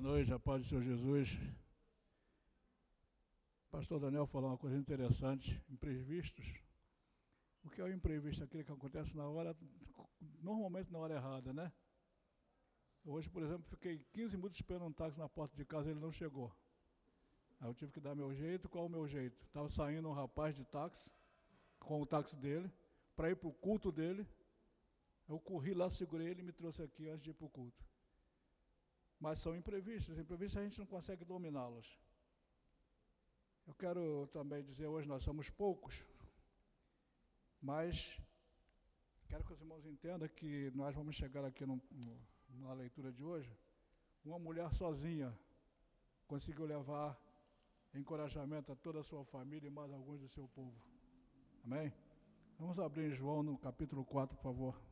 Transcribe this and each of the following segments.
Noite, a paz do Senhor Jesus. O pastor Daniel falou uma coisa interessante, imprevistos. O que é o imprevisto? Aquilo que acontece na hora, normalmente na hora errada, né? Hoje, por exemplo, fiquei 15 minutos esperando um táxi na porta de casa, ele não chegou. Aí eu tive que dar meu jeito, qual o meu jeito? Estava saindo um rapaz de táxi, com o táxi dele, para ir para o culto dele. Eu corri lá, segurei ele e me trouxe aqui antes de ir para o culto. Mas são imprevistos, imprevistos a gente não consegue dominá-los. Eu quero também dizer, hoje nós somos poucos, mas quero que os irmãos entendam que nós vamos chegar aqui no, no, na leitura de hoje. Uma mulher sozinha conseguiu levar encorajamento a toda a sua família e mais alguns do seu povo. Amém? Vamos abrir em João no capítulo 4, por favor.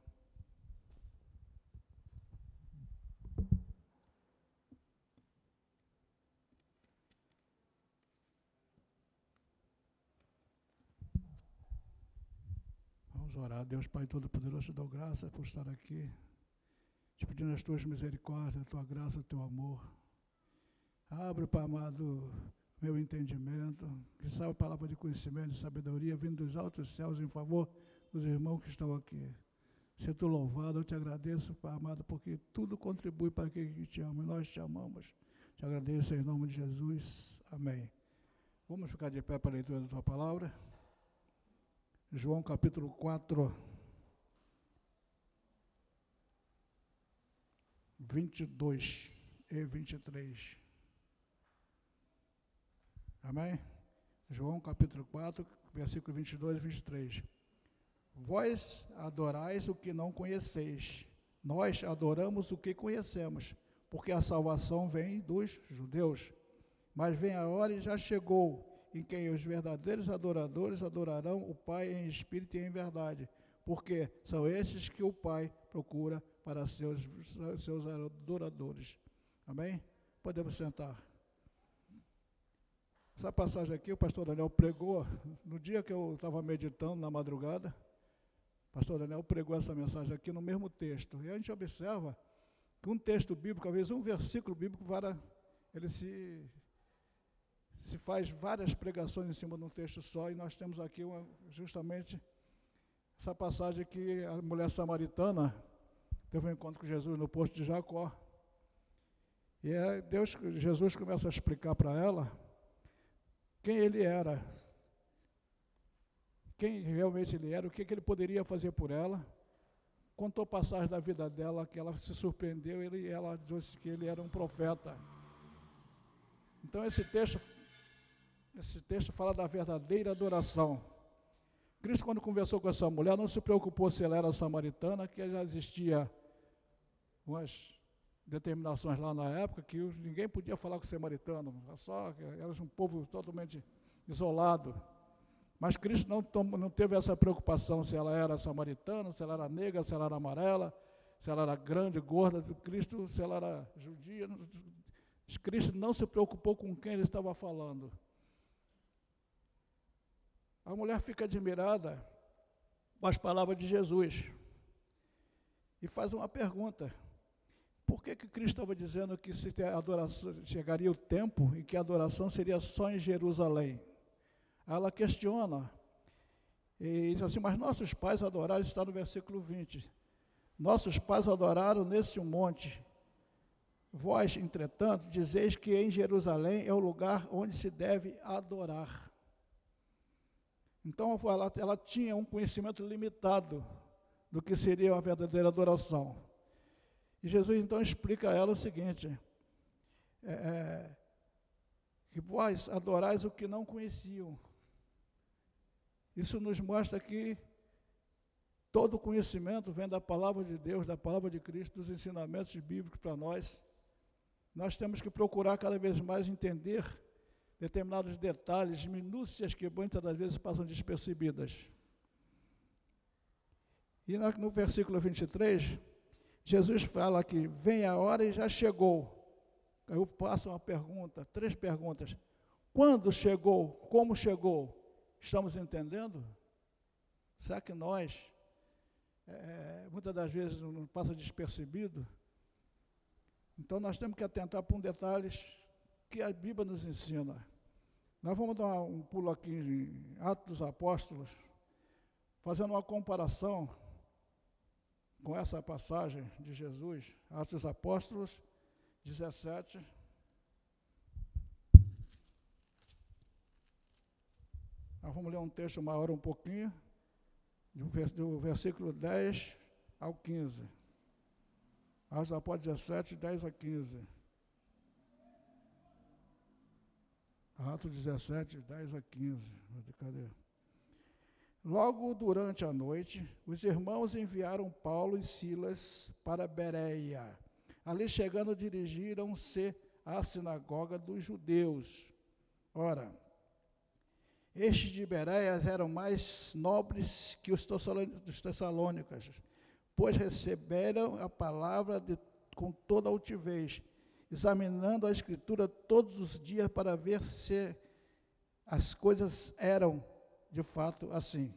Deus Pai Todo-Poderoso, te dou graça por estar aqui, te pedindo as tuas misericórdias, a tua graça, o teu amor. Abre, Pai amado, meu entendimento, que sabe a palavra de conhecimento e sabedoria vindo dos altos céus em favor dos irmãos que estão aqui. Seja tu louvado, eu te agradeço, Pai amado, porque tudo contribui para que te ama e nós te amamos. Te agradeço em nome de Jesus. Amém. Vamos ficar de pé para a leitura da tua palavra. João capítulo 4, 22 e 23. Amém? João capítulo 4, versículo 22 e 23. Vós adorais o que não conheceis, nós adoramos o que conhecemos, porque a salvação vem dos judeus. Mas vem a hora e já chegou em quem os verdadeiros adoradores adorarão o Pai em espírito e em verdade, porque são estes que o Pai procura para seus, seus adoradores. Amém? Podemos sentar. Essa passagem aqui, o pastor Daniel pregou, no dia que eu estava meditando, na madrugada, o pastor Daniel pregou essa mensagem aqui no mesmo texto. E a gente observa que um texto bíblico, às vezes um versículo bíblico, ele se se faz várias pregações em cima de um texto só, e nós temos aqui uma, justamente essa passagem que a mulher samaritana teve um encontro com Jesus no posto de Jacó. E é Deus, Jesus começa a explicar para ela quem ele era, quem realmente ele era, o que, que ele poderia fazer por ela. Contou passagem da vida dela que ela se surpreendeu e ela disse que ele era um profeta. Então esse texto esse texto fala da verdadeira adoração. Cristo, quando conversou com essa mulher, não se preocupou se ela era samaritana, que já existia umas determinações lá na época que ninguém podia falar com o samaritano, só era um povo totalmente isolado. Mas Cristo não, não teve essa preocupação se ela era samaritana, se ela era negra, se ela era amarela, se ela era grande, gorda. Cristo, se ela era judia. Cristo não se preocupou com quem ele estava falando. A mulher fica admirada com as palavras de Jesus e faz uma pergunta. Por que, que Cristo estava dizendo que se adoração, chegaria o tempo em que a adoração seria só em Jerusalém? Ela questiona e diz assim: Mas nossos pais adoraram, está no versículo 20. Nossos pais adoraram nesse monte. Vós, entretanto, dizeis que em Jerusalém é o lugar onde se deve adorar. Então ela, ela tinha um conhecimento limitado do que seria uma verdadeira adoração. E Jesus então explica a ela o seguinte: é, é, que vós adorais o que não conheciam. Isso nos mostra que todo conhecimento vem da palavra de Deus, da palavra de Cristo, dos ensinamentos bíblicos para nós. Nós temos que procurar cada vez mais entender determinados detalhes, minúcias que muitas das vezes passam despercebidas. E no versículo 23, Jesus fala que vem a hora e já chegou. Eu passo uma pergunta, três perguntas. Quando chegou? Como chegou? Estamos entendendo? Será que nós, é, muitas das vezes, não passa despercebido? Então nós temos que atentar para um detalhes que a Bíblia nos ensina. Nós vamos dar um pulo aqui em Atos dos Apóstolos, fazendo uma comparação com essa passagem de Jesus, Atos dos Apóstolos 17. Nós vamos ler um texto maior um pouquinho, do versículo 10 ao 15. Atos dos Apóstolos 17, 10 a 15. Atos 17, 10 a 15. Cadê? Logo durante a noite, os irmãos enviaram Paulo e Silas para Bereia. Ali chegando, dirigiram-se à sinagoga dos judeus. Ora, estes de Bereia eram mais nobres que os tessalônicas, pois receberam a palavra de, com toda altivez examinando a Escritura todos os dias para ver se as coisas eram de fato assim.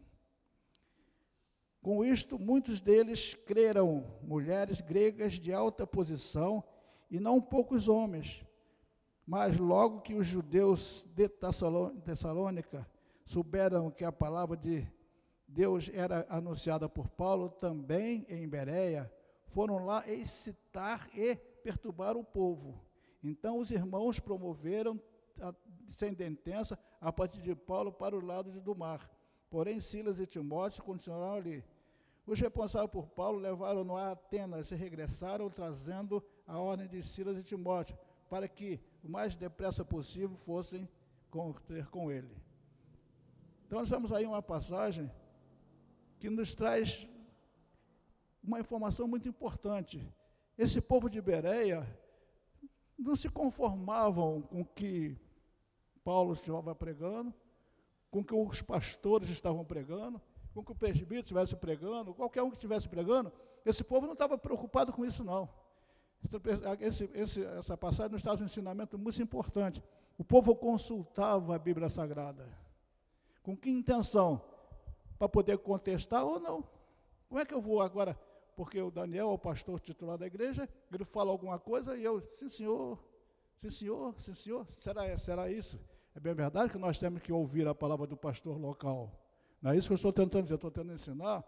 Com isto, muitos deles creram, mulheres gregas de alta posição, e não poucos homens. Mas logo que os judeus de Tessalônica souberam que a palavra de Deus era anunciada por Paulo, também em Bereia, foram lá excitar e perturbar o povo. Então os irmãos promoveram a sentença a partir de Paulo para o lado do mar. Porém, Silas e Timóteo continuaram ali. Os responsáveis por Paulo levaram-no a Atenas e regressaram trazendo a ordem de Silas e Timóteo, para que o mais depressa possível fossem ter com ele. Então, nós temos aí uma passagem que nos traz uma informação muito importante. Esse povo de Bereia não se conformavam com o que Paulo estava pregando, com o que os pastores estavam pregando, com o que o presbítero estivesse pregando, qualquer um que estivesse pregando, esse povo não estava preocupado com isso, não. Esse, esse, essa passagem nos traz um ensinamento muito importante. O povo consultava a Bíblia Sagrada. Com que intenção? Para poder contestar ou não. Como é que eu vou agora porque o Daniel é o pastor titular da igreja, ele fala alguma coisa e eu, sim senhor, sim senhor, sim senhor, será, será isso? É bem verdade que nós temos que ouvir a palavra do pastor local. Não é isso que eu estou tentando dizer, eu estou tentando ensinar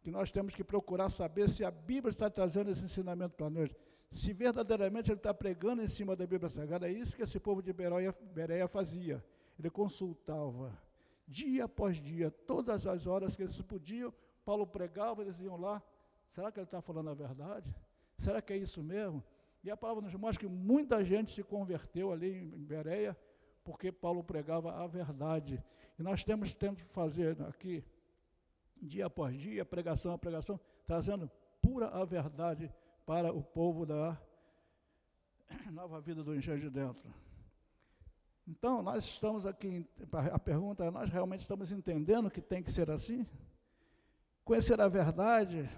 que nós temos que procurar saber se a Bíblia está trazendo esse ensinamento para nós. Se verdadeiramente ele está pregando em cima da Bíblia Sagrada, é isso que esse povo de Bereia, fazia. Ele consultava, dia após dia, todas as horas que eles podiam, Paulo pregava, eles iam lá, Será que ele está falando a verdade? Será que é isso mesmo? E a palavra nos mostra que muita gente se converteu ali em Bereia, porque Paulo pregava a verdade. E nós temos tendo fazer aqui, dia após dia, pregação a pregação, trazendo pura a verdade para o povo da nova vida do engenho de dentro. Então, nós estamos aqui, a pergunta é, nós realmente estamos entendendo que tem que ser assim? Conhecer a verdade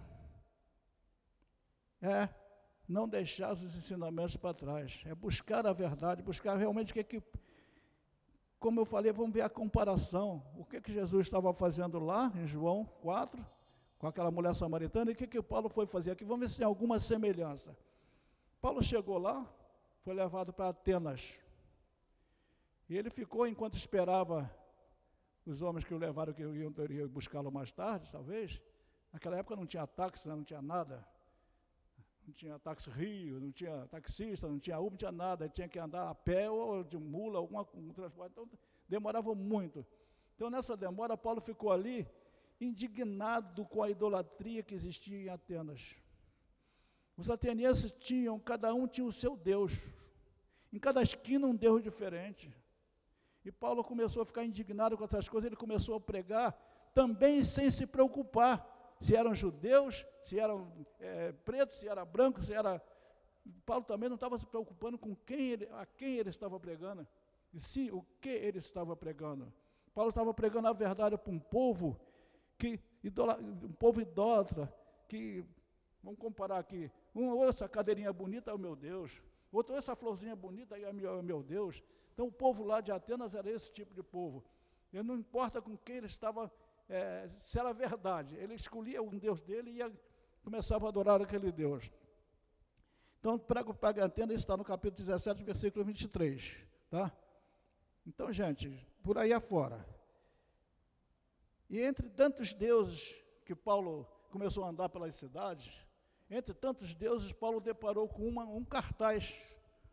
é não deixar os ensinamentos para trás, é buscar a verdade, buscar realmente o que é que, como eu falei, vamos ver a comparação, o que é que Jesus estava fazendo lá em João 4, com aquela mulher samaritana, e o que, é que Paulo foi fazer aqui, vamos ver se tem alguma semelhança. Paulo chegou lá, foi levado para Atenas, e ele ficou enquanto esperava os homens que o levaram, que iam, buscá-lo mais tarde, talvez, naquela época não tinha táxi, não tinha nada, não tinha táxi Rio, não tinha taxista, não tinha Uber, não tinha nada, tinha que andar a pé ou de mula, algum um transporte, então demorava muito. Então nessa demora, Paulo ficou ali indignado com a idolatria que existia em Atenas. Os atenienses tinham, cada um tinha o seu Deus, em cada esquina um Deus diferente. E Paulo começou a ficar indignado com essas coisas, ele começou a pregar também sem se preocupar se eram judeus, se eram é, pretos, se era branco, se era. Paulo também não estava se preocupando com quem ele, a quem ele estava pregando, e sim o que ele estava pregando. Paulo estava pregando a verdade para um povo que um povo idólatra, que vamos comparar aqui, um ou essa cadeirinha bonita é o meu Deus, outro essa florzinha bonita é o meu Deus. Então o povo lá de Atenas era esse tipo de povo. E não importa com quem ele estava é, se era verdade. Ele escolhia um Deus dele e ia, começava a adorar aquele Deus. Então, prego a antena está no capítulo 17, versículo 23. Tá? Então, gente, por aí afora. E entre tantos deuses que Paulo começou a andar pelas cidades, entre tantos deuses, Paulo deparou com uma, um cartaz,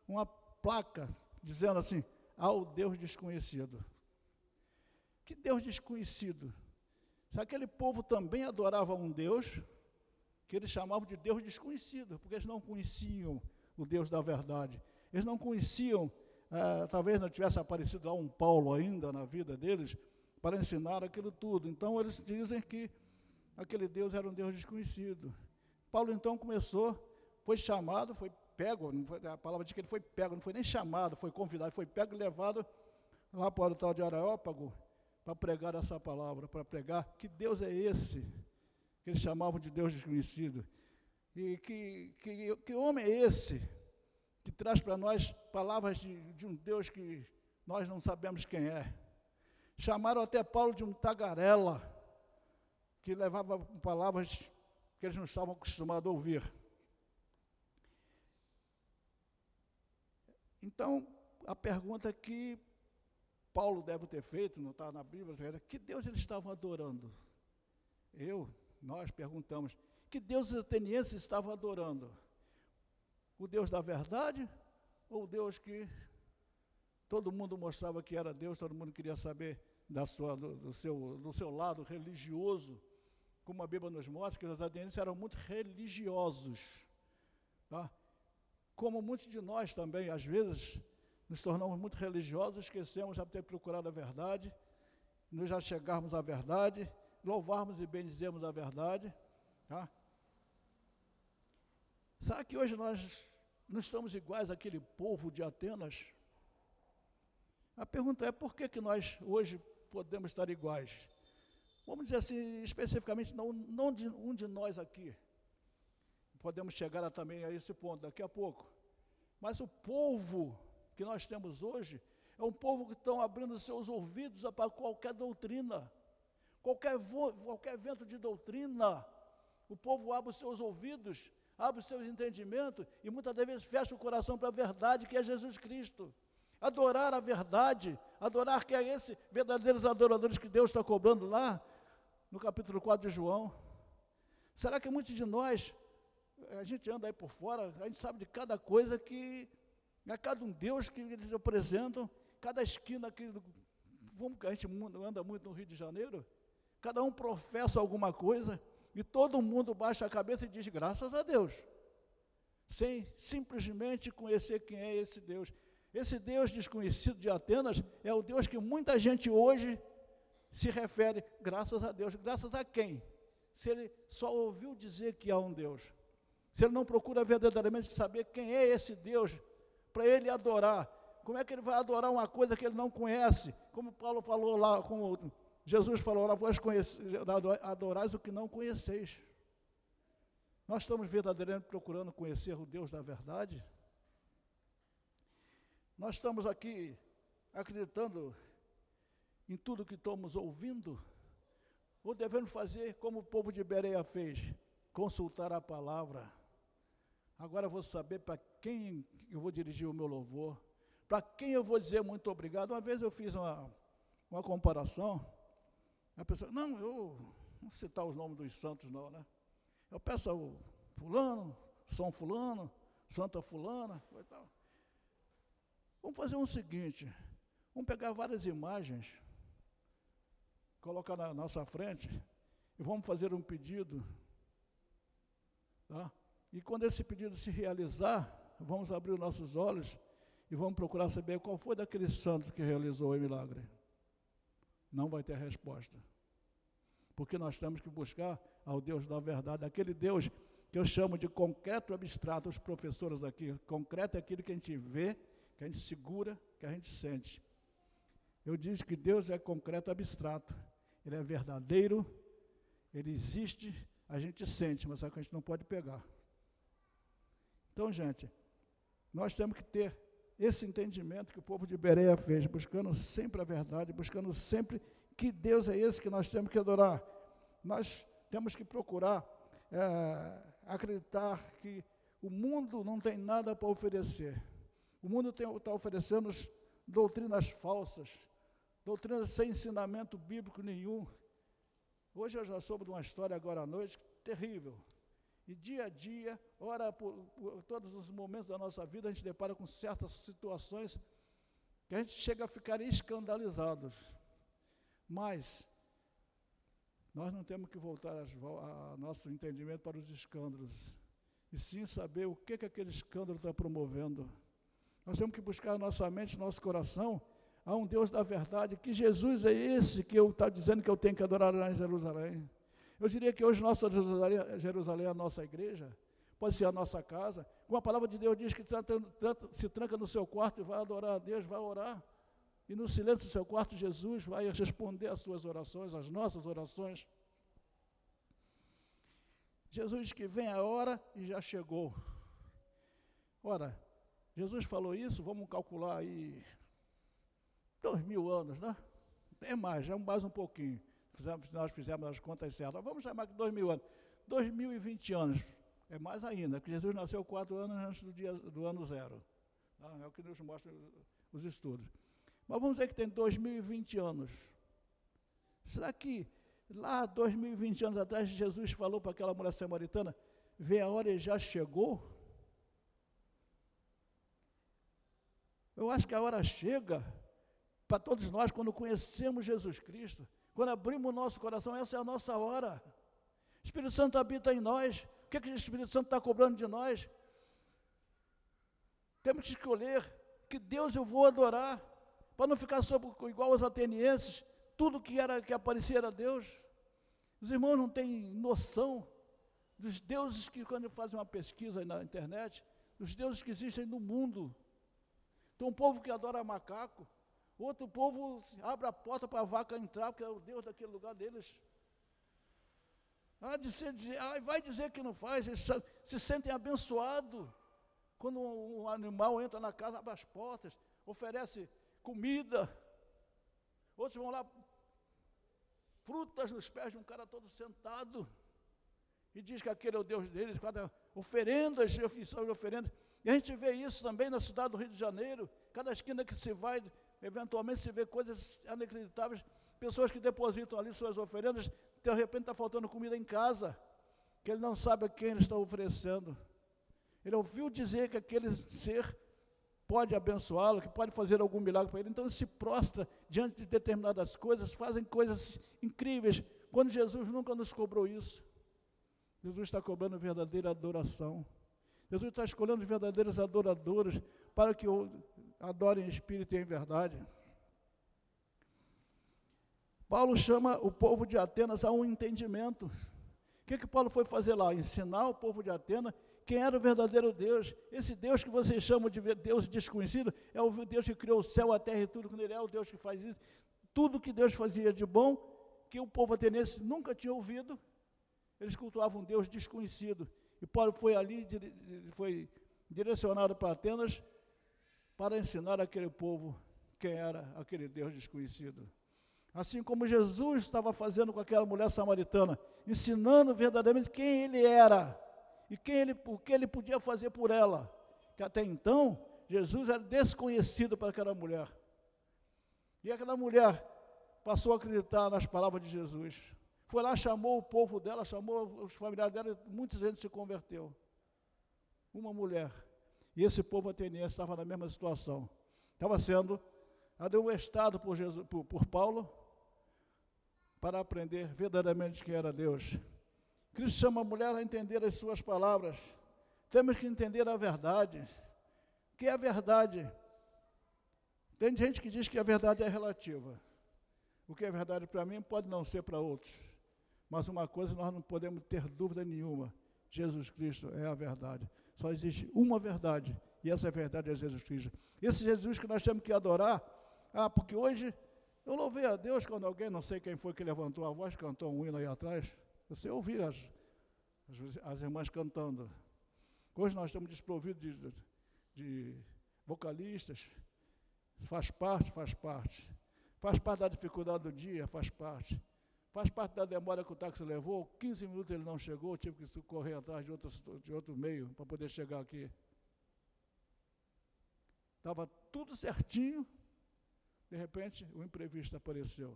uma placa, dizendo assim: ao Deus desconhecido. Que Deus desconhecido? Se aquele povo também adorava um Deus que eles chamavam de Deus desconhecido, porque eles não conheciam o Deus da verdade. Eles não conheciam, ah, talvez não tivesse aparecido lá um Paulo ainda na vida deles, para ensinar aquilo tudo. Então eles dizem que aquele Deus era um Deus desconhecido. Paulo então começou, foi chamado, foi pego, a palavra diz que ele foi pego, não foi nem chamado, foi convidado, foi pego e levado lá para o tal de Areópago para pregar essa palavra, para pregar que Deus é esse, que eles chamavam de Deus desconhecido. E que, que, que homem é esse que traz para nós palavras de, de um Deus que nós não sabemos quem é? Chamaram até Paulo de um tagarela, que levava palavras que eles não estavam acostumados a ouvir. Então, a pergunta que Paulo deve ter feito, não está na Bíblia, que Deus eles estavam adorando? Eu, nós perguntamos, que Deus os atenienses estavam adorando? O Deus da verdade ou o Deus que Todo mundo mostrava que era Deus, todo mundo queria saber da sua, do, do seu, do seu lado religioso, como a Bíblia nos mostra, que os atenienses eram muito religiosos. Tá? Como muitos de nós também, às vezes, nos tornamos muito religiosos, esquecemos de ter procurado a verdade, nos já chegarmos à verdade, louvarmos e bendizemos a verdade. Tá? Será que hoje nós não estamos iguais àquele povo de Atenas? A pergunta é por que, que nós hoje podemos estar iguais? Vamos dizer assim, especificamente, não, não de um de nós aqui. Podemos chegar a, também a esse ponto daqui a pouco. Mas o povo que nós temos hoje é um povo que estão abrindo seus ouvidos para qualquer doutrina, qualquer, qualquer vento de doutrina. O povo abre os seus ouvidos, abre os seus entendimentos e muitas vezes fecha o coração para a verdade que é Jesus Cristo adorar a verdade, adorar que é esse verdadeiros adoradores que Deus está cobrando lá no capítulo 4 de João. Será que muitos de nós, a gente anda aí por fora, a gente sabe de cada coisa que, é cada um Deus que eles apresentam, cada esquina que, vamos, a gente anda muito no Rio de Janeiro, cada um professa alguma coisa, e todo mundo baixa a cabeça e diz graças a Deus, sem simplesmente conhecer quem é esse Deus. Esse Deus desconhecido de Atenas é o Deus que muita gente hoje se refere, graças a Deus. Graças a quem? Se ele só ouviu dizer que há um Deus. Se ele não procura verdadeiramente saber quem é esse Deus, para ele adorar. Como é que ele vai adorar uma coisa que ele não conhece? Como Paulo falou lá, como Jesus falou lá, vós adorais o que não conheceis. Nós estamos verdadeiramente procurando conhecer o Deus da verdade? Nós estamos aqui acreditando em tudo que estamos ouvindo? Ou devemos fazer como o povo de Bereia fez? Consultar a palavra. Agora vou saber para quem eu vou dirigir o meu louvor, para quem eu vou dizer muito obrigado. Uma vez eu fiz uma, uma comparação, a pessoa, não, eu não citar os nomes dos santos não, né? Eu peço ao fulano, São fulano, Santa fulana, e tal. Vamos fazer o seguinte: vamos pegar várias imagens, colocar na nossa frente e vamos fazer um pedido. Tá? E quando esse pedido se realizar, vamos abrir os nossos olhos e vamos procurar saber qual foi daquele santo que realizou o milagre. Não vai ter resposta. Porque nós temos que buscar ao Deus da verdade, aquele Deus que eu chamo de concreto abstrato, os professores aqui. Concreto é aquilo que a gente vê que a gente segura, que a gente sente. Eu disse que Deus é concreto abstrato, Ele é verdadeiro, Ele existe, a gente sente, mas que a gente não pode pegar. Então, gente, nós temos que ter esse entendimento que o povo de Bereia fez, buscando sempre a verdade, buscando sempre que Deus é esse que nós temos que adorar. Nós temos que procurar é, acreditar que O mundo não tem nada para oferecer. O mundo está oferecendo doutrinas falsas, doutrinas sem ensinamento bíblico nenhum. Hoje eu já soube de uma história agora à noite terrível. E dia a dia, ora por, por, todos os momentos da nossa vida, a gente depara com certas situações que a gente chega a ficar escandalizados. Mas nós não temos que voltar a nosso entendimento para os escândalos, e sim saber o que, que aquele escândalo está promovendo. Nós temos que buscar nossa mente, nosso coração, a um Deus da verdade, que Jesus é esse que eu está dizendo que eu tenho que adorar lá em Jerusalém. Eu diria que hoje nossa Jerusalém, Jerusalém é a nossa igreja, pode ser a nossa casa. Com a palavra de Deus diz que se tranca no seu quarto e vai adorar a Deus, vai orar. E no silêncio do seu quarto, Jesus vai responder às suas orações, às nossas orações. Jesus diz que vem a hora e já chegou. Ora, Jesus falou isso, vamos calcular aí dois mil anos, né? É mais, já mais um pouquinho. Fizemos, nós fizemos as contas certas. Vamos chamar de dois mil anos. Dois mil e vinte anos. É mais ainda, que Jesus nasceu quatro anos antes do, dia, do ano zero. É o que nos mostra os estudos. Mas vamos dizer que tem 2020 anos. Será que lá 2020 anos atrás Jesus falou para aquela mulher samaritana, vê a hora e já chegou? Eu acho que a hora chega para todos nós quando conhecemos Jesus Cristo, quando abrimos o nosso coração, essa é a nossa hora. O Espírito Santo habita em nós. O que, é que o Espírito Santo está cobrando de nós? Temos que escolher que Deus eu vou adorar para não ficar sobre, igual aos atenienses, tudo que era que aparecia era Deus. Os irmãos não têm noção dos deuses que, quando fazem uma pesquisa na internet, os deuses que existem no mundo. Tem um povo que adora macaco, outro povo abre a porta para a vaca entrar, porque é o Deus daquele lugar deles. Ah, ah, vai dizer que não faz, eles se sentem abençoados. Quando um animal entra na casa, abre as portas, oferece comida. Outros vão lá, frutas nos pés de um cara todo sentado. E diz que aquele é o Deus deles, cada oferendas, de oferendas. E a gente vê isso também na cidade do Rio de Janeiro. Cada esquina que se vai, eventualmente se vê coisas inacreditáveis. Pessoas que depositam ali suas oferendas, de repente está faltando comida em casa, que ele não sabe a quem ele está oferecendo. Ele ouviu dizer que aquele ser pode abençoá-lo, que pode fazer algum milagre para ele. Então ele se prostra diante de determinadas coisas, fazem coisas incríveis, quando Jesus nunca nos cobrou isso. Jesus está cobrando verdadeira adoração. Jesus está escolhendo verdadeiros adoradores para que adorem em espírito e em verdade. Paulo chama o povo de Atenas a um entendimento. O que, que Paulo foi fazer lá? Ensinar o povo de Atenas quem era o verdadeiro Deus. Esse Deus que vocês chamam de Deus desconhecido é o Deus que criou o céu, a terra e tudo, quando Ele é o Deus que faz isso. Tudo que Deus fazia de bom, que o povo ateniense nunca tinha ouvido, eles cultuavam um Deus desconhecido. E Paulo foi ali, foi direcionado para Atenas para ensinar aquele povo quem era aquele Deus desconhecido. Assim como Jesus estava fazendo com aquela mulher samaritana, ensinando verdadeiramente quem ele era e quem ele, o que ele podia fazer por ela. Que até então, Jesus era desconhecido para aquela mulher. E aquela mulher passou a acreditar nas palavras de Jesus. Foi lá, chamou o povo dela, chamou os familiares dela, muita gente se converteu. Uma mulher. E esse povo ateniense estava na mesma situação. Estava sendo admoestado por, Jesus, por, por Paulo para aprender verdadeiramente quem era Deus. Cristo chama a mulher a entender as suas palavras. Temos que entender a verdade. O que é a verdade? Tem gente que diz que a verdade é relativa. O que é verdade para mim pode não ser para outros. Mas uma coisa nós não podemos ter dúvida nenhuma: Jesus Cristo é a verdade. Só existe uma verdade, e essa verdade é Jesus Cristo. Esse Jesus que nós temos que adorar, ah, porque hoje eu louvei a Deus quando alguém, não sei quem foi que levantou a voz, cantou um hino aí atrás. Você ouvia as, as, irmãs cantando. Hoje nós estamos desprovidos de, de vocalistas. Faz parte, faz parte. Faz parte da dificuldade do dia, faz parte. Faz parte da demora que o táxi levou, 15 minutos ele não chegou, tive que correr atrás de, outro de outro meio para poder chegar aqui. Estava tudo certinho, de repente o imprevisto apareceu.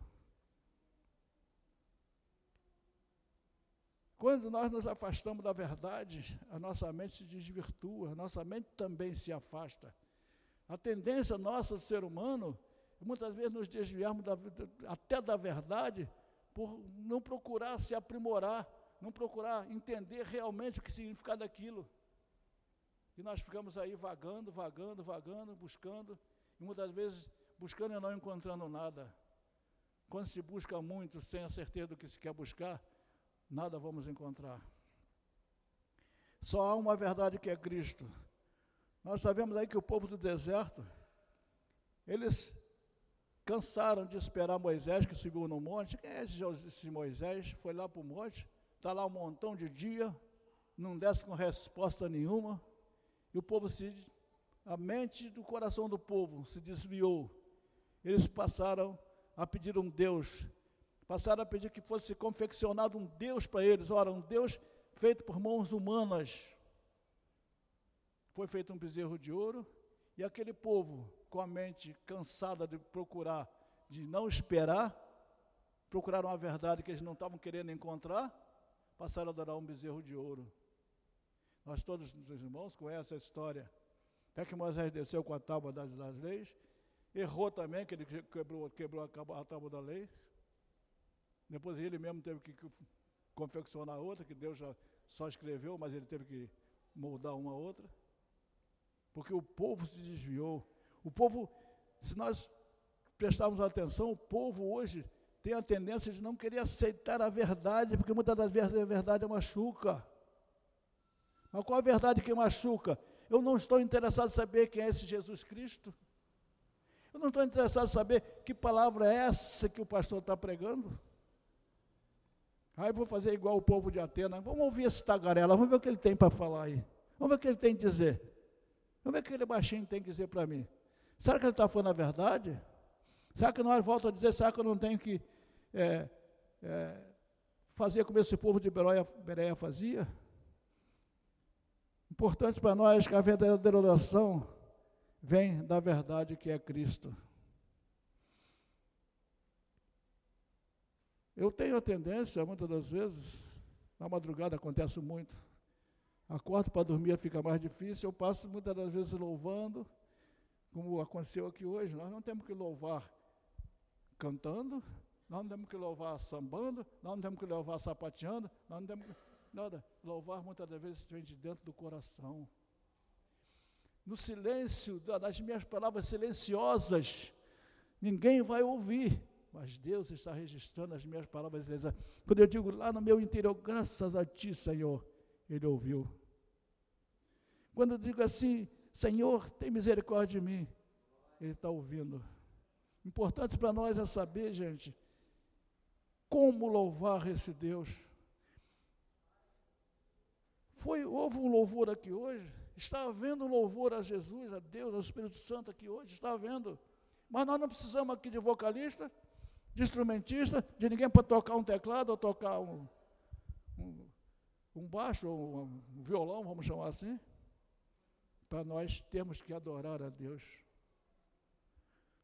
Quando nós nos afastamos da verdade, a nossa mente se desvirtua, a nossa mente também se afasta. A tendência nossa do ser humano, muitas vezes nos desviarmos da, até da verdade, por não procurar se aprimorar, não procurar entender realmente o que significa daquilo. E nós ficamos aí vagando, vagando, vagando, buscando, e muitas vezes buscando e não encontrando nada. Quando se busca muito sem a certeza do que se quer buscar, nada vamos encontrar. Só há uma verdade que é Cristo. Nós sabemos aí que o povo do deserto, eles cansaram de esperar Moisés que subiu no monte. Quem é esse Moisés? Foi lá para o monte, está lá um montão de dia, não desce com resposta nenhuma. E o povo se. A mente do coração do povo se desviou. Eles passaram a pedir um Deus passaram a pedir que fosse confeccionado um Deus para eles. Ora, um Deus feito por mãos humanas. Foi feito um bezerro de ouro, e aquele povo, com a mente cansada de procurar, de não esperar, procuraram a verdade que eles não estavam querendo encontrar, passaram a adorar um bezerro de ouro. Nós todos, os irmãos, conhecem a história. Até que Moisés desceu com a tábua das, das leis, errou também, que ele quebrou, quebrou a, a tábua da lei, depois ele mesmo teve que confeccionar outra, que Deus já só escreveu, mas ele teve que moldar uma outra. Porque o povo se desviou. O povo, se nós prestarmos atenção, o povo hoje tem a tendência de não querer aceitar a verdade, porque muitas das vezes a verdade machuca. Mas qual a verdade que machuca? Eu não estou interessado em saber quem é esse Jesus Cristo. Eu não estou interessado em saber que palavra é essa que o pastor está pregando. Aí vou fazer igual o povo de Atenas. Vamos ouvir esse tagarela, vamos ver o que ele tem para falar aí. Vamos ver o que ele tem a dizer. Vamos ver o que aquele baixinho tem a dizer para mim. Será que ele está falando a verdade? Será que nós volta a dizer, será que eu não tenho que é, é, fazer como esse povo de Bereia, Bereia fazia? Importante para nós que a verdadeira oração vem da verdade que é Cristo. Eu tenho a tendência, muitas das vezes, na madrugada acontece muito, acordo para dormir fica mais difícil, eu passo muitas das vezes louvando, como aconteceu aqui hoje, nós não temos que louvar cantando, nós não temos que louvar sambando, nós não temos que louvar sapateando, nós não temos que, nada, louvar muitas das vezes vem de dentro do coração. No silêncio das minhas palavras silenciosas, ninguém vai ouvir, mas Deus está registrando as minhas palavras. Quando eu digo lá no meu interior, graças a Ti, Senhor, Ele ouviu. Quando eu digo assim, Senhor, tem misericórdia de mim, Ele está ouvindo. Importante para nós é saber, gente, como louvar esse Deus. Foi, houve um louvor aqui hoje, está havendo um louvor a Jesus, a Deus, ao Espírito Santo aqui hoje, está havendo. Mas nós não precisamos aqui de vocalista, de instrumentista, de ninguém para tocar um teclado ou tocar um, um, um baixo ou um, um violão, vamos chamar assim, para nós termos que adorar a Deus.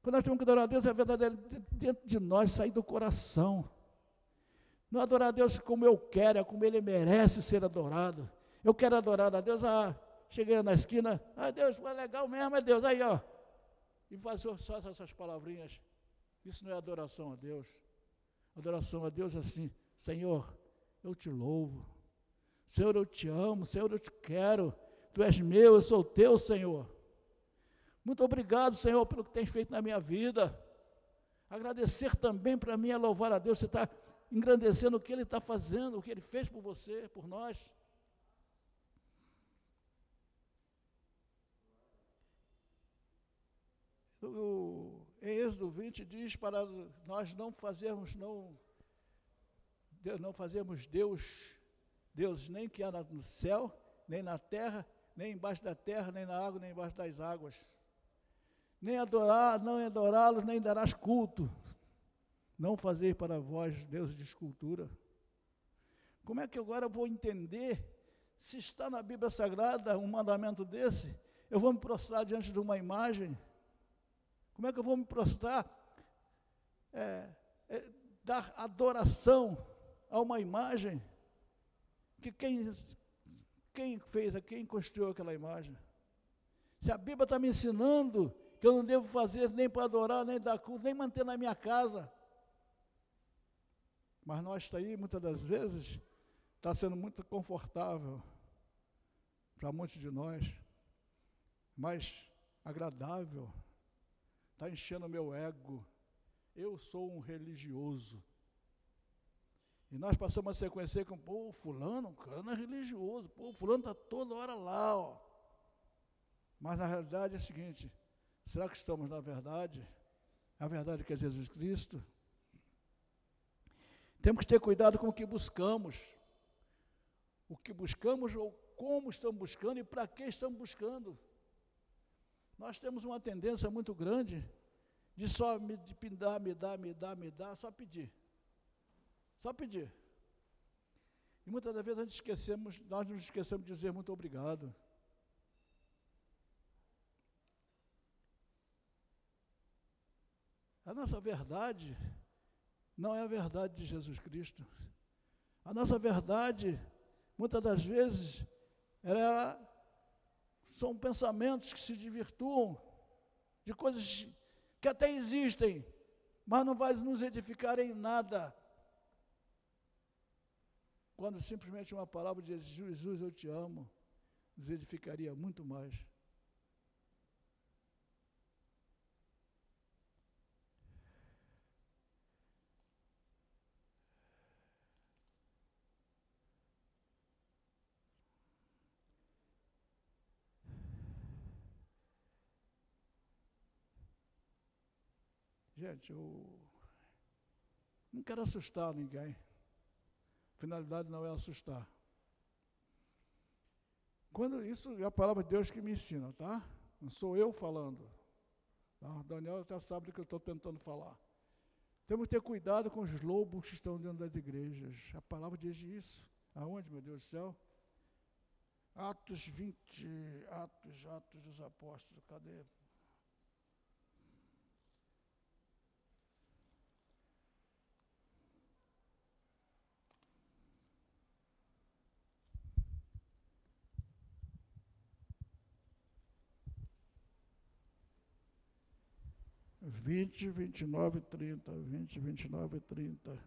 Quando nós temos que adorar a Deus, é verdade, dentro de nós, sair do coração. Não adorar a Deus como eu quero, é como Ele merece ser adorado. Eu quero adorar a Deus, ah, cheguei na esquina, ah, Deus, foi legal mesmo, é Deus, aí ó. E fazer só essas palavrinhas. Isso não é adoração a Deus. Adoração a Deus é assim: Senhor, eu te louvo. Senhor, eu te amo. Senhor, eu te quero. Tu és meu, eu sou teu, Senhor. Muito obrigado, Senhor, pelo que tem feito na minha vida. Agradecer também para mim é louvar a Deus. Você está engrandecendo o que Ele está fazendo, o que Ele fez por você, por nós. O, em Êxodo 20 diz para nós não fazermos, não, não fazermos Deus, Deus nem que há no céu, nem na terra, nem embaixo da terra, nem na água, nem embaixo das águas. Nem adorar, não adorá-los, nem darás culto. Não fazer para vós deuses de escultura. Como é que agora eu vou entender se está na Bíblia Sagrada um mandamento desse? Eu vou me prostrar diante de uma imagem? Como é que eu vou me prostrar? É, é, dar adoração a uma imagem que quem, quem fez, quem construiu aquela imagem? Se a Bíblia está me ensinando que eu não devo fazer nem para adorar, nem dar culto, nem manter na minha casa. Mas nós está aí, muitas das vezes, está sendo muito confortável para muitos de nós, mais agradável, está enchendo o meu ego. Eu sou um religioso. E nós passamos a sequência com, pô, fulano, o cara não é religioso, pô, fulano está toda hora lá, ó. Mas na realidade é o seguinte, será que estamos na verdade? A verdade que é Jesus Cristo? Temos que ter cuidado com o que buscamos. O que buscamos ou como estamos buscando e para que estamos buscando. Nós temos uma tendência muito grande de só me dar, me dar, me dar, me dar, só pedir. Só pedir. E muitas das vezes a gente esquecemos, nós nos esquecemos de dizer muito obrigado. A nossa verdade não é a verdade de Jesus Cristo. A nossa verdade, muitas das vezes, ela, são pensamentos que se divirtuam de coisas que até existem, mas não vai nos edificar em nada. Quando simplesmente uma palavra de Jesus, eu te amo, nos edificaria muito mais. Gente, eu não quero assustar ninguém. Finalidade não é assustar. Quando isso é a palavra de Deus que me ensina, tá? Não sou eu falando. Tá? Daniel até sabe do que eu estou tentando falar. Temos que ter cuidado com os lobos que estão dentro das igrejas. A palavra diz isso. Aonde, meu Deus do céu? Atos 20, Atos, Atos dos Apóstolos, cadê? 20, 29 e 30. 20, 29 e 30.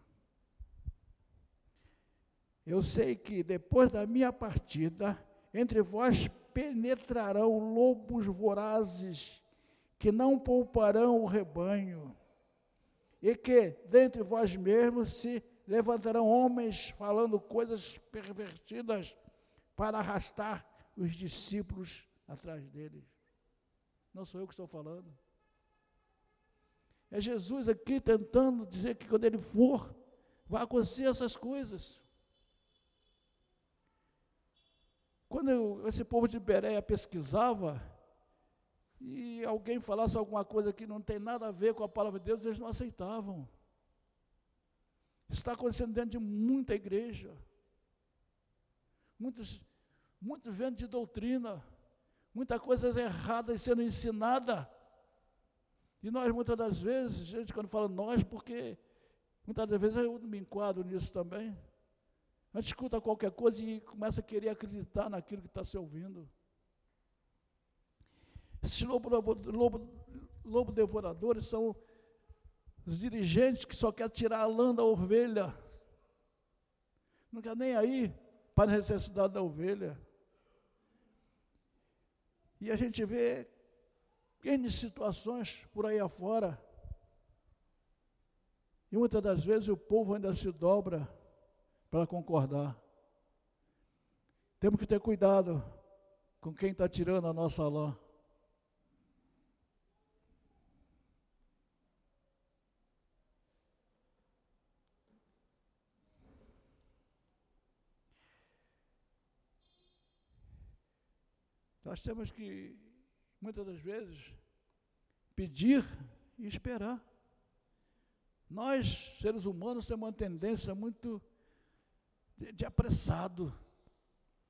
Eu sei que depois da minha partida, entre vós penetrarão lobos vorazes, que não pouparão o rebanho, e que dentre vós mesmos se levantarão homens falando coisas pervertidas para arrastar os discípulos atrás deles. Não sou eu que estou falando. É Jesus aqui tentando dizer que quando ele for, vai acontecer essas coisas. Quando esse povo de Bereia pesquisava, e alguém falasse alguma coisa que não tem nada a ver com a palavra de Deus, eles não aceitavam. Isso está acontecendo dentro de muita igreja. Muitos, muitos vendo de doutrina, muita coisa errada sendo ensinada. E nós, muitas das vezes, gente, quando fala nós, porque muitas das vezes eu me enquadro nisso também. A gente escuta qualquer coisa e começa a querer acreditar naquilo que está se ouvindo. Esses lobo, lobo, lobo devoradores são os dirigentes que só querem tirar a lã da ovelha. Não quer nem aí para a necessidade da ovelha. E a gente vê N situações por aí afora. E muitas das vezes o povo ainda se dobra para concordar. Temos que ter cuidado com quem está tirando a nossa lã. Nós temos que muitas das vezes, pedir e esperar. Nós, seres humanos, temos uma tendência muito de, de apressado.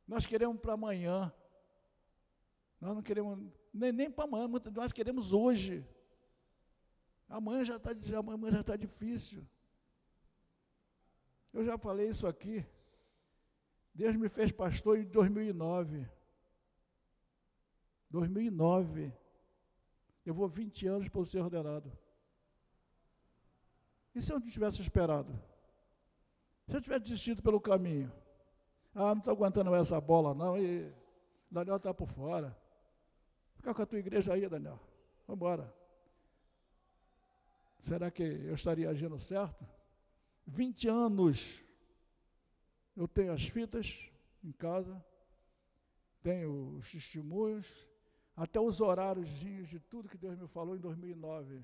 Nós queremos para amanhã. Nós não queremos nem, nem para amanhã, nós queremos hoje. Amanhã já está amanhã já está difícil. Eu já falei isso aqui. Deus me fez pastor em 2009. 2009. Eu vou 20 anos para ser ordenado. E se eu não tivesse esperado? Se eu tivesse desistido pelo caminho? Ah, não estou aguentando essa bola, não. E Daniel está por fora. Fica com a tua igreja aí, Daniel. Vamos embora. Será que eu estaria agindo certo? 20 anos eu tenho as fitas em casa, tenho os testemunhos, até os horários de tudo que Deus me falou em 2009.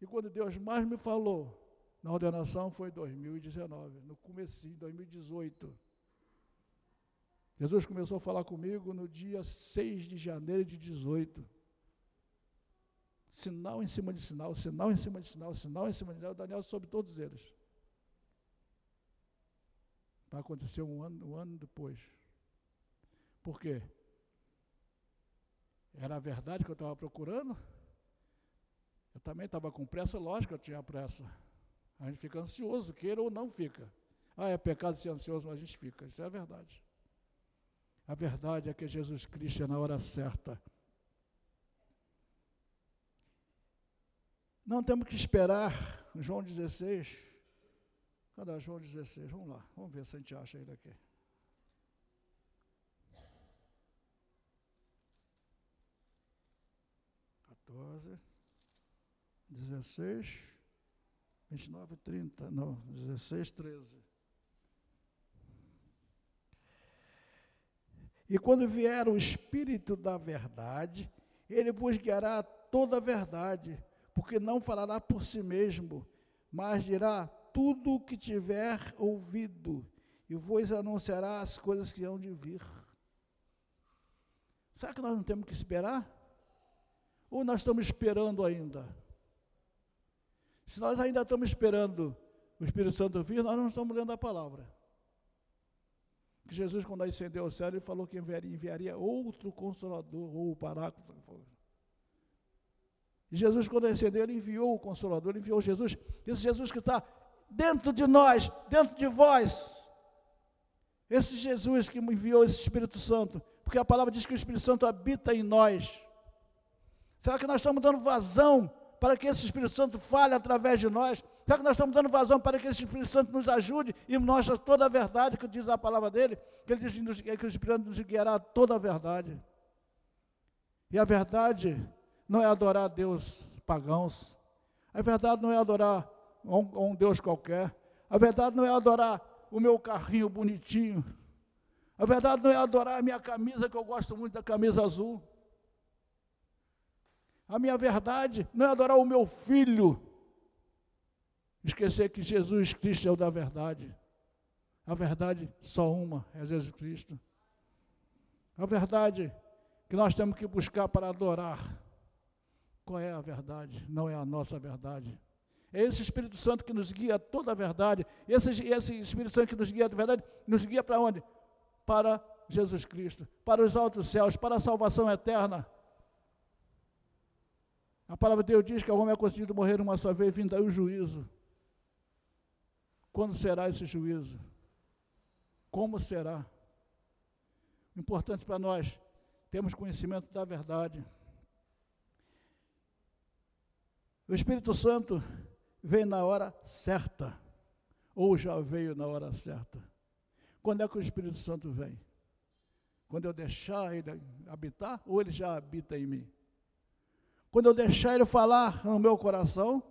E quando Deus mais me falou na ordenação foi em 2019, no começo de 2018. Jesus começou a falar comigo no dia 6 de janeiro de 18. Sinal em cima de sinal, sinal em cima de sinal, sinal em cima de sinal. Daniel soube todos eles. Vai acontecer um ano, um ano depois. Por quê? Era a verdade que eu estava procurando? Eu também estava com pressa, lógico que eu tinha pressa. A gente fica ansioso, queira ou não fica. Ah, é pecado ser ansioso, mas a gente fica. Isso é a verdade. A verdade é que Jesus Cristo é na hora certa. Não temos que esperar João 16. Cadê João 16? Vamos lá, vamos ver se a gente acha ele aqui. Quatorze, dezesseis, vinte e nove, trinta, não, dezesseis, treze. E quando vier o Espírito da verdade, ele vos guiará toda a verdade, porque não falará por si mesmo, mas dirá tudo o que tiver ouvido, e vos anunciará as coisas que hão de vir. Será que nós não temos que esperar? Ou nós estamos esperando ainda? Se nós ainda estamos esperando o Espírito Santo vir, nós não estamos lendo a palavra que Jesus, quando ascendeu ao céu, ele falou que enviaria, outro consolador, ou o paráclito. E Jesus, quando ascendeu, ele enviou o consolador, ele enviou Jesus, esse Jesus que está dentro de nós, dentro de vós. Esse Jesus que enviou esse Espírito Santo, porque a palavra diz que o Espírito Santo habita em nós. Será que nós estamos dando vazão para que esse Espírito Santo fale através de nós? Será que nós estamos dando vazão para que esse Espírito Santo nos ajude e mostre toda a verdade que diz a palavra dele? Que ele diz que o Espírito Santo nos guiará toda a verdade. E a verdade não é adorar a Deus pagãos. A verdade não é adorar um, um Deus qualquer. A verdade não é adorar o meu carrinho bonitinho. A verdade não é adorar a minha camisa, que eu gosto muito da camisa azul. A minha verdade não é adorar o meu filho, Esquecer que Jesus Cristo é o da verdade. A verdade só uma é Jesus Cristo. A verdade que nós temos que buscar para adorar. Qual é a verdade? Não é a nossa verdade. É esse Espírito Santo que nos guia a toda a verdade. Esse, esse Espírito Santo que nos guia a verdade, nos guia para onde? Para Jesus Cristo, para os altos céus, para a salvação eterna. A palavra de Deus diz que o homem é concedido morrer uma só vez, vindo aí o juízo. Quando será esse juízo? Como será? Importante para nós termos conhecimento da verdade. O Espírito Santo vem na hora certa, ou já veio na hora certa. Quando é que o Espírito Santo vem? Quando eu deixar ele habitar, ou ele já habita em mim? Quando eu deixar ele falar no meu coração,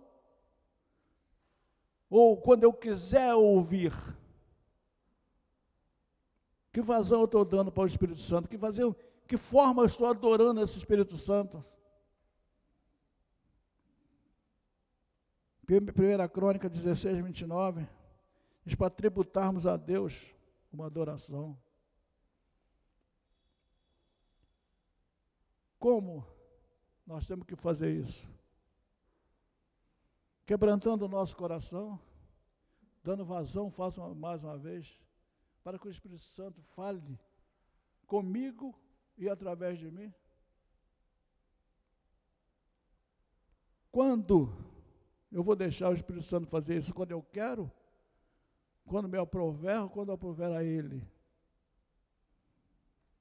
ou quando eu quiser ouvir. Que vazão eu estou dando para o Espírito Santo? Que vazão, que forma eu estou adorando esse Espírito Santo? Primeira Crônica 16, 29, diz para tributarmos a Deus uma adoração. Como nós temos que fazer isso? quebrantando o nosso coração, dando vazão, faço mais uma vez, para que o Espírito Santo fale comigo e através de mim. Quando eu vou deixar o Espírito Santo fazer isso? Quando eu quero? Quando me aprover ou quando aprover a Ele?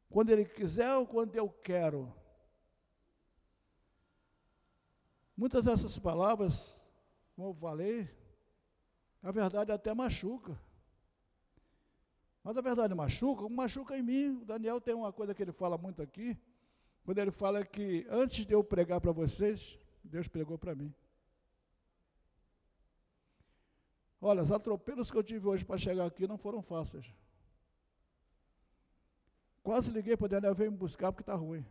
Quando Ele quiser ou quando eu quero? Muitas dessas palavras, como eu falei, a verdade até machuca. Mas a verdade machuca, machuca em mim. O Daniel tem uma coisa que ele fala muito aqui, quando ele fala que antes de eu pregar para vocês, Deus pregou para mim. Olha, os atropelos que eu tive hoje para chegar aqui não foram fáceis. Quase liguei para o Daniel, veio me buscar porque está ruim.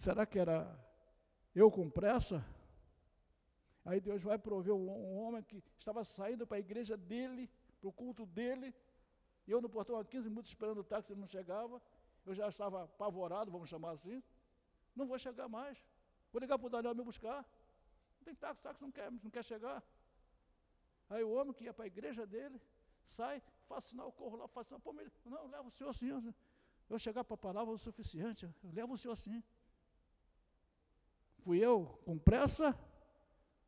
Será que era eu com pressa? Aí Deus vai prover um, homem que estava saindo para a igreja dele, para o culto dele, e eu no portão há 15 minutos esperando o táxi, ele não chegava. Eu já estava apavorado, vamos chamar assim. Não vou chegar mais. Vou ligar para o Daniel me buscar. Não tem táxi, táxi não quer, não quer chegar. Aí o homem que ia para a igreja dele, sai, faz sinal, corro lá, faz sinal, pô, não, leva o senhor assim. Eu chegar para a palavra o suficiente, eu levo o senhor assim. Fui eu com pressa,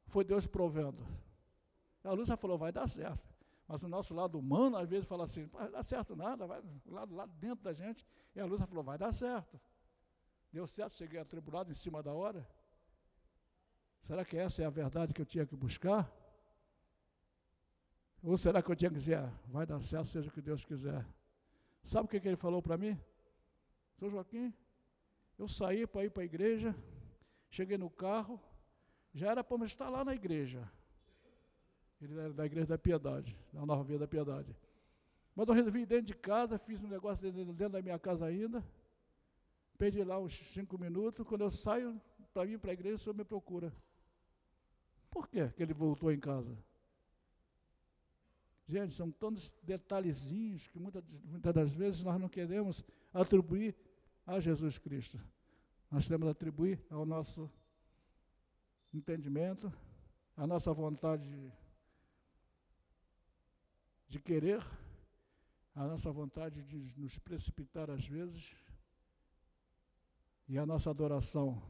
foi Deus provendo. A Lúcia falou, vai dar certo. Mas o nosso lado humano, às vezes, fala assim, vai dar certo nada, vai lá, lá dentro da gente. E a Lúcia falou, vai dar certo. Deu certo, cheguei atribulado em cima da hora. Será que essa é a verdade que eu tinha que buscar? Ou será que eu tinha que dizer, ah, vai dar certo, seja o que Deus quiser? Sabe o que, que ele falou para mim? São Joaquim, eu saí para ir para a igreja, cheguei no carro, já era para estar lá na igreja. Ele era da igreja da piedade, da nova via da piedade. Mas eu resolvi ir dentro de casa, fiz um negócio dentro, dentro da minha casa ainda, perdi lá uns cinco minutos, quando eu saio para vir para a igreja, o senhor me procura. Por que que ele voltou em casa? Gente, são tantos detalhezinhos que muitas, muitas das vezes nós não queremos atribuir a Jesus Cristo. Nós temos que atribuir ao nosso entendimento, à nossa vontade de, querer, a nossa vontade de nos precipitar às vezes, e a nossa adoração,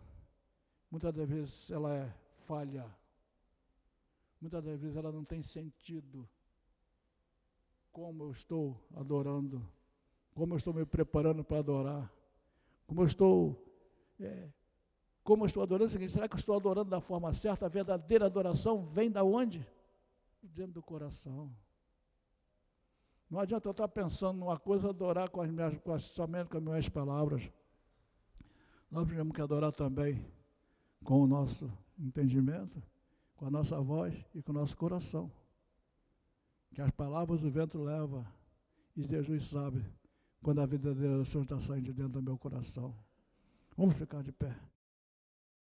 muitas das vezes ela é falha. Muitas das vezes ela não tem sentido. Como eu estou adorando, como eu estou me preparando para adorar, como eu estou. É, como eu estou adorando, é será que eu estou adorando da forma certa? A verdadeira adoração vem da onde? Dentro do coração. Não adianta eu estar pensando numa coisa, adorar com as minhas, com as, somente com as minhas palavras. Nós temos que adorar também com o nosso entendimento, com a nossa voz e com o nosso coração. Que as palavras o vento leva e Jesus sabe quando a verdadeira oração está saindo de dentro do meu coração. Vamos ficar de pé.